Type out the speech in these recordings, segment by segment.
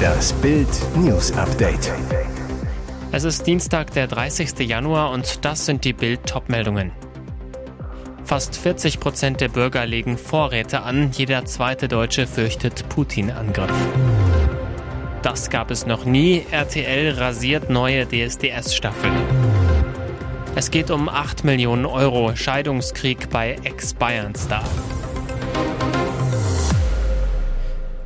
Das Bild News Update. Es ist Dienstag, der 30. Januar und das sind die Bild Topmeldungen. Fast 40 Prozent der Bürger legen Vorräte an, jeder zweite Deutsche fürchtet Putin-Angriff. Das gab es noch nie. RTL rasiert neue DSDS-Staffel. Es geht um 8 Millionen Euro Scheidungskrieg bei Ex-Bayern-Star.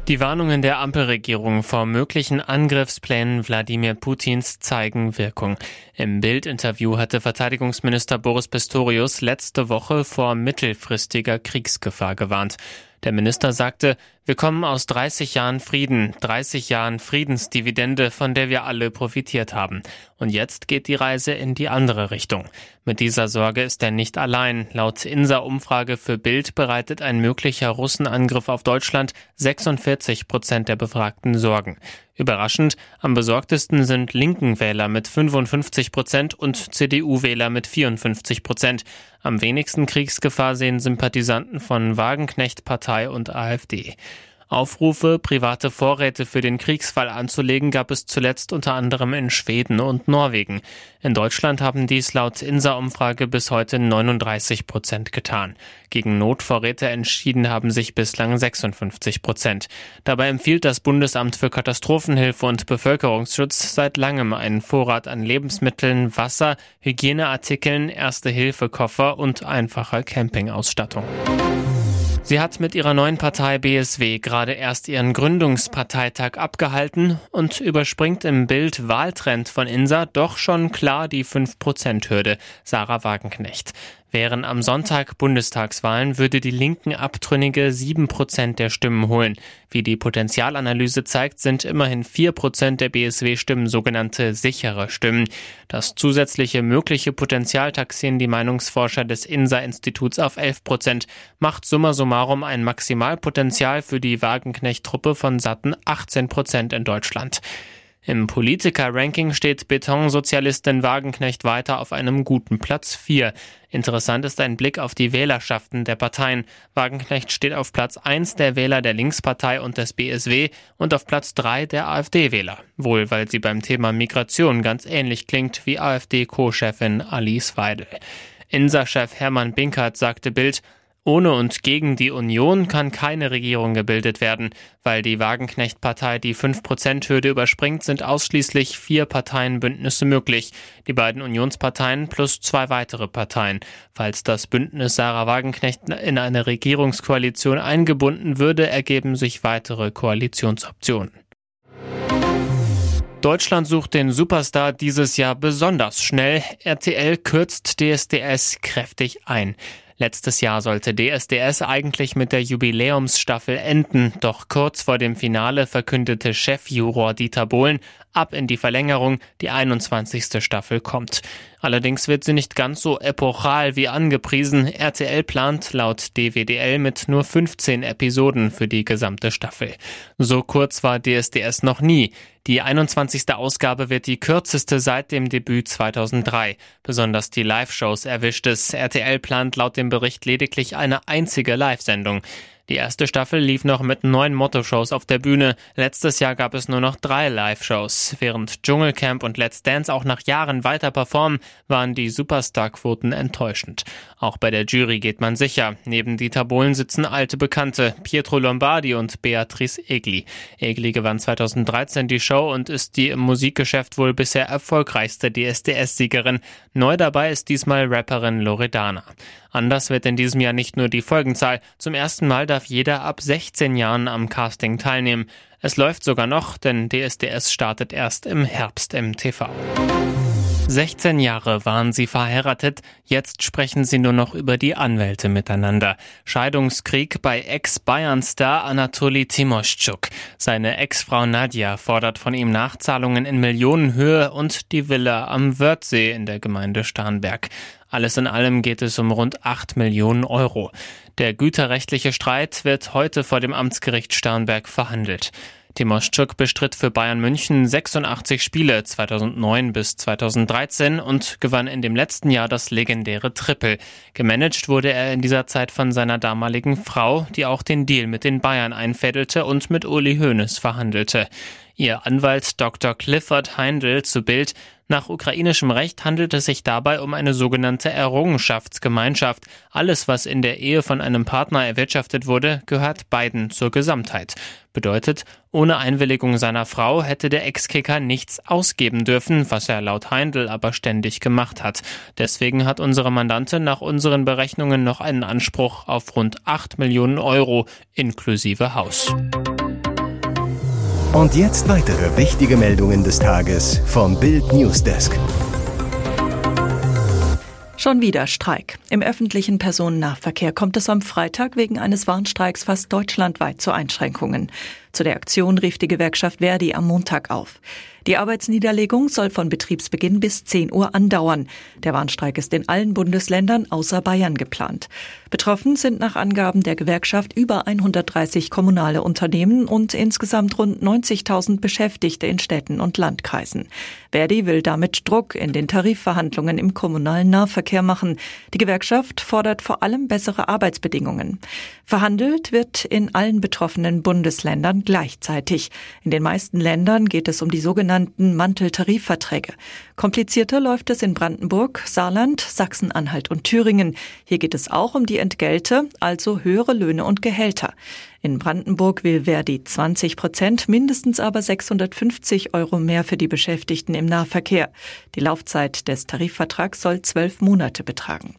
Die Warnungen der Ampelregierung vor möglichen Angriffsplänen Wladimir Putins zeigen Wirkung. Im Bild-Interview hatte Verteidigungsminister Boris Pistorius letzte Woche vor mittelfristiger Kriegsgefahr gewarnt. Der Minister sagte, wir kommen aus 30 Jahren Frieden, 30 Jahren Friedensdividende, von der wir alle profitiert haben. Und jetzt geht die Reise in die andere Richtung. Mit dieser Sorge ist er nicht allein. Laut INSA-Umfrage für Bild bereitet ein möglicher Russenangriff auf Deutschland 46 Prozent der Befragten Sorgen. Überraschend, am besorgtesten sind linken Wähler mit 55 Prozent und CDU-Wähler mit 54 Prozent. Am wenigsten Kriegsgefahr sehen Sympathisanten von Wagenknecht Partei und AfD. Aufrufe, private Vorräte für den Kriegsfall anzulegen, gab es zuletzt unter anderem in Schweden und Norwegen. In Deutschland haben dies laut INSA-Umfrage bis heute 39 Prozent getan. Gegen Notvorräte entschieden haben sich bislang 56 Prozent. Dabei empfiehlt das Bundesamt für Katastrophenhilfe und Bevölkerungsschutz seit langem einen Vorrat an Lebensmitteln, Wasser, Hygieneartikeln, Erste-Hilfe-Koffer und einfacher Campingausstattung. Sie hat mit ihrer neuen Partei BSW gerade erst ihren Gründungsparteitag abgehalten und überspringt im Bild Wahltrend von Insa doch schon klar die 5%-Hürde. Sarah Wagenknecht. Wären am Sonntag Bundestagswahlen, würde die Linken Abtrünnige sieben Prozent der Stimmen holen. Wie die Potenzialanalyse zeigt, sind immerhin vier Prozent der BSW-Stimmen sogenannte sichere Stimmen. Das zusätzliche mögliche Potenzial taxieren die Meinungsforscher des INSA-Instituts auf 11 Prozent, macht summa summarum ein Maximalpotenzial für die Wagenknecht-Truppe von satten 18 Prozent in Deutschland. Im Politiker-Ranking steht Betonsozialistin Wagenknecht weiter auf einem guten Platz 4. Interessant ist ein Blick auf die Wählerschaften der Parteien. Wagenknecht steht auf Platz 1 der Wähler der Linkspartei und des BSW und auf Platz 3 der AfD-Wähler. Wohl, weil sie beim Thema Migration ganz ähnlich klingt wie AfD-Co-Chefin Alice Weidel. INSA-Chef Hermann Binkert sagte Bild, ohne und gegen die Union kann keine Regierung gebildet werden. Weil die Wagenknecht-Partei die 5%-Hürde überspringt, sind ausschließlich vier Parteienbündnisse möglich. Die beiden Unionsparteien plus zwei weitere Parteien. Falls das Bündnis Sarah Wagenknecht in eine Regierungskoalition eingebunden würde, ergeben sich weitere Koalitionsoptionen. Deutschland sucht den Superstar dieses Jahr besonders schnell. RTL kürzt DSDS kräftig ein. Letztes Jahr sollte DSDS eigentlich mit der Jubiläumsstaffel enden, doch kurz vor dem Finale verkündete Chefjuror Dieter Bohlen, ab in die Verlängerung, die 21. Staffel kommt. Allerdings wird sie nicht ganz so epochal wie angepriesen. RTL plant laut DWDL mit nur 15 Episoden für die gesamte Staffel. So kurz war DSDS noch nie. Die 21. Ausgabe wird die kürzeste seit dem Debüt 2003. Besonders die Live-Shows erwischt es. RTL plant laut dem Bericht lediglich eine einzige Live-Sendung. Die erste Staffel lief noch mit neun Motto-Shows auf der Bühne. Letztes Jahr gab es nur noch drei Live-Shows. Während Dschungelcamp und Let's Dance auch nach Jahren weiter performen, waren die Superstar-Quoten enttäuschend. Auch bei der Jury geht man sicher. Neben Dieter Bohlen sitzen alte Bekannte, Pietro Lombardi und Beatrice Egli. Egli gewann 2013 die Show und ist die im Musikgeschäft wohl bisher erfolgreichste DSDS-Siegerin. Neu dabei ist diesmal Rapperin Loredana. Anders wird in diesem Jahr nicht nur die Folgenzahl. Zum ersten Mal darf jeder ab 16 Jahren am Casting teilnehmen. Es läuft sogar noch, denn DSDS startet erst im Herbst im TV. 16 Jahre waren sie verheiratet, jetzt sprechen sie nur noch über die Anwälte miteinander. Scheidungskrieg bei Ex-Bayern-Star Anatoli Timoschuk. Seine Ex-Frau Nadja fordert von ihm Nachzahlungen in Millionenhöhe und die Villa am Wörthsee in der Gemeinde Starnberg. Alles in allem geht es um rund 8 Millionen Euro. Der güterrechtliche Streit wird heute vor dem Amtsgericht Starnberg verhandelt. Timoschuk bestritt für Bayern München 86 Spiele 2009 bis 2013 und gewann in dem letzten Jahr das legendäre Triple. Gemanagt wurde er in dieser Zeit von seiner damaligen Frau, die auch den Deal mit den Bayern einfädelte und mit Uli Hoeneß verhandelte. Ihr Anwalt Dr. Clifford Heindl zu Bild nach ukrainischem Recht handelt es sich dabei um eine sogenannte Errungenschaftsgemeinschaft. Alles, was in der Ehe von einem Partner erwirtschaftet wurde, gehört beiden zur Gesamtheit. Bedeutet, ohne Einwilligung seiner Frau hätte der Ex-Kicker nichts ausgeben dürfen, was er laut Heindl aber ständig gemacht hat. Deswegen hat unsere Mandantin nach unseren Berechnungen noch einen Anspruch auf rund 8 Millionen Euro inklusive Haus. Und jetzt weitere wichtige Meldungen des Tages vom Bild Newsdesk. Schon wieder Streik. Im öffentlichen Personennahverkehr kommt es am Freitag wegen eines Warnstreiks fast deutschlandweit zu Einschränkungen. Zu der Aktion rief die Gewerkschaft Verdi am Montag auf. Die Arbeitsniederlegung soll von Betriebsbeginn bis 10 Uhr andauern. Der Warnstreik ist in allen Bundesländern außer Bayern geplant. Betroffen sind nach Angaben der Gewerkschaft über 130 kommunale Unternehmen und insgesamt rund 90.000 Beschäftigte in Städten und Landkreisen. Verdi will damit Druck in den Tarifverhandlungen im kommunalen Nahverkehr machen. Die Gewerkschaft fordert vor allem bessere Arbeitsbedingungen. Verhandelt wird in allen betroffenen Bundesländern gleichzeitig. In den meisten Ländern geht es um die sogenannten Manteltarifverträge. Komplizierter läuft es in Brandenburg, Saarland, Sachsen-Anhalt und Thüringen. Hier geht es auch um die Entgelte, also höhere Löhne und Gehälter. In Brandenburg will Verdi 20 Prozent, mindestens aber 650 Euro mehr für die Beschäftigten im Nahverkehr. Die Laufzeit des Tarifvertrags soll zwölf Monate betragen.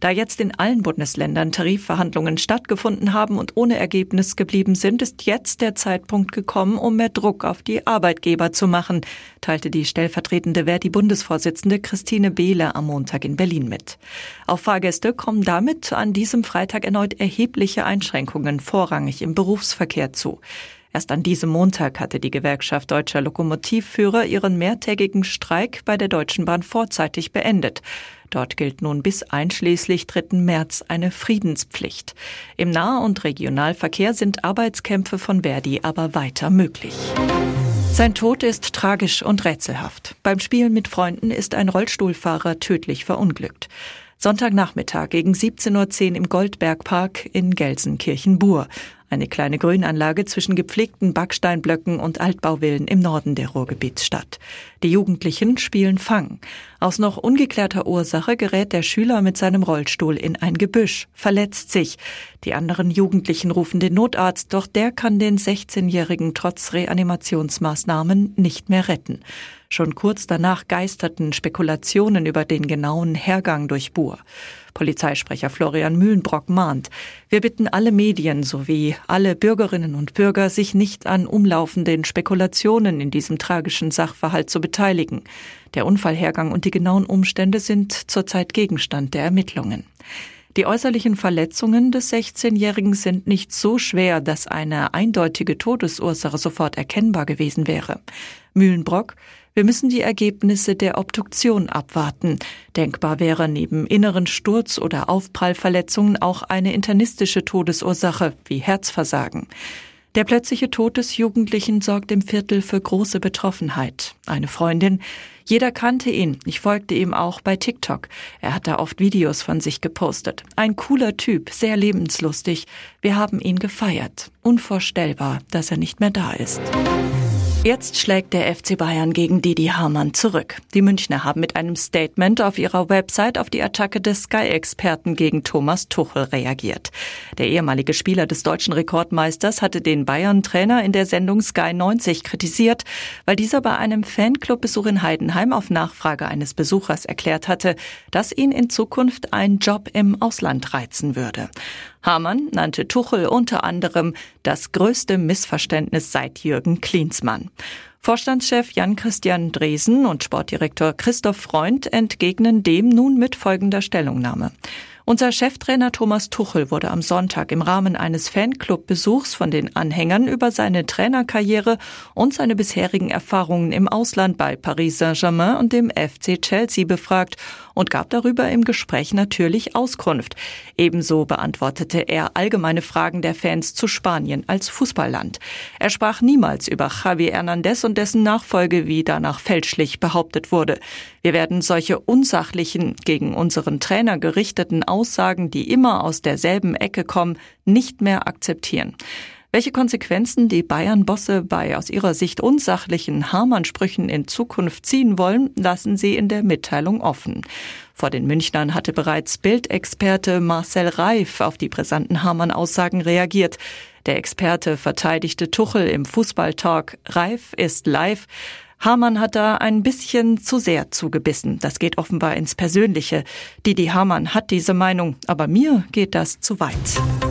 Da jetzt in allen Bundesländern Tarifverhandlungen stattgefunden haben und ohne Ergebnis geblieben sind, ist jetzt der Zeitpunkt gekommen, um mehr Druck auf die Arbeitgeber zu machen, teilte die stellvertretende Verdi-Bundesvorsitzende Christine Behle am Montag in Berlin mit. Auf Fahrgäste kommen damit an diesem Freitag erneut erhebliche Einschränkungen vorrangig im Berufsverkehr zu. Erst an diesem Montag hatte die Gewerkschaft deutscher Lokomotivführer ihren mehrtägigen Streik bei der Deutschen Bahn vorzeitig beendet. Dort gilt nun bis einschließlich 3. März eine Friedenspflicht. Im Nah- und Regionalverkehr sind Arbeitskämpfe von Verdi aber weiter möglich. Sein Tod ist tragisch und rätselhaft. Beim Spielen mit Freunden ist ein Rollstuhlfahrer tödlich verunglückt. Sonntagnachmittag gegen 17.10 Uhr im Goldbergpark in Gelsenkirchen-Bur. Eine kleine Grünanlage zwischen gepflegten Backsteinblöcken und Altbauvillen im Norden der Ruhrgebietsstadt. Die Jugendlichen spielen Fang. Aus noch ungeklärter Ursache gerät der Schüler mit seinem Rollstuhl in ein Gebüsch, verletzt sich. Die anderen Jugendlichen rufen den Notarzt, doch der kann den 16-Jährigen trotz Reanimationsmaßnahmen nicht mehr retten. Schon kurz danach geisterten Spekulationen über den genauen Hergang durch Bur. Polizeisprecher Florian Mühlenbrock mahnt, wir bitten alle Medien sowie alle Bürgerinnen und Bürger, sich nicht an umlaufenden Spekulationen in diesem tragischen Sachverhalt zu beteiligen. Der Unfallhergang und die genauen Umstände sind zurzeit Gegenstand der Ermittlungen. Die äußerlichen Verletzungen des 16-Jährigen sind nicht so schwer, dass eine eindeutige Todesursache sofort erkennbar gewesen wäre. Mühlenbrock wir müssen die Ergebnisse der Obduktion abwarten. Denkbar wäre neben inneren Sturz- oder Aufprallverletzungen auch eine internistische Todesursache wie Herzversagen. Der plötzliche Tod des Jugendlichen sorgt im Viertel für große Betroffenheit. Eine Freundin, jeder kannte ihn. Ich folgte ihm auch bei TikTok. Er hat da oft Videos von sich gepostet. Ein cooler Typ, sehr lebenslustig. Wir haben ihn gefeiert. Unvorstellbar, dass er nicht mehr da ist. Jetzt schlägt der FC Bayern gegen Didi Hamann zurück. Die Münchner haben mit einem Statement auf ihrer Website auf die Attacke des Sky-Experten gegen Thomas Tuchel reagiert. Der ehemalige Spieler des deutschen Rekordmeisters hatte den Bayern-Trainer in der Sendung Sky 90 kritisiert, weil dieser bei einem Fanclub-Besuch in Heidenheim auf Nachfrage eines Besuchers erklärt hatte, dass ihn in Zukunft ein Job im Ausland reizen würde. Hamann nannte Tuchel unter anderem das größte Missverständnis seit Jürgen Klinsmann. Vorstandschef Jan-Christian Dresen und Sportdirektor Christoph Freund entgegnen dem nun mit folgender Stellungnahme. Unser Cheftrainer Thomas Tuchel wurde am Sonntag im Rahmen eines Fanclub-Besuchs von den Anhängern über seine Trainerkarriere und seine bisherigen Erfahrungen im Ausland bei Paris Saint-Germain und dem FC Chelsea befragt und gab darüber im Gespräch natürlich Auskunft. Ebenso beantwortete er allgemeine Fragen der Fans zu Spanien als Fußballland. Er sprach niemals über Javi Hernandez und dessen Nachfolge, wie danach fälschlich behauptet wurde. Wir werden solche unsachlichen, gegen unseren Trainer gerichteten Aussagen, die immer aus derselben Ecke kommen, nicht mehr akzeptieren. Welche Konsequenzen die Bayern-Bosse bei aus ihrer Sicht unsachlichen Hamann-Sprüchen in Zukunft ziehen wollen, lassen sie in der Mitteilung offen. Vor den Münchnern hatte bereits Bildexperte Marcel Reif auf die brisanten Hamann-Aussagen reagiert. Der Experte verteidigte Tuchel im Fußballtalk. Reif ist live. Hamann hat da ein bisschen zu sehr zugebissen. Das geht offenbar ins Persönliche. Didi Hamann hat diese Meinung, aber mir geht das zu weit.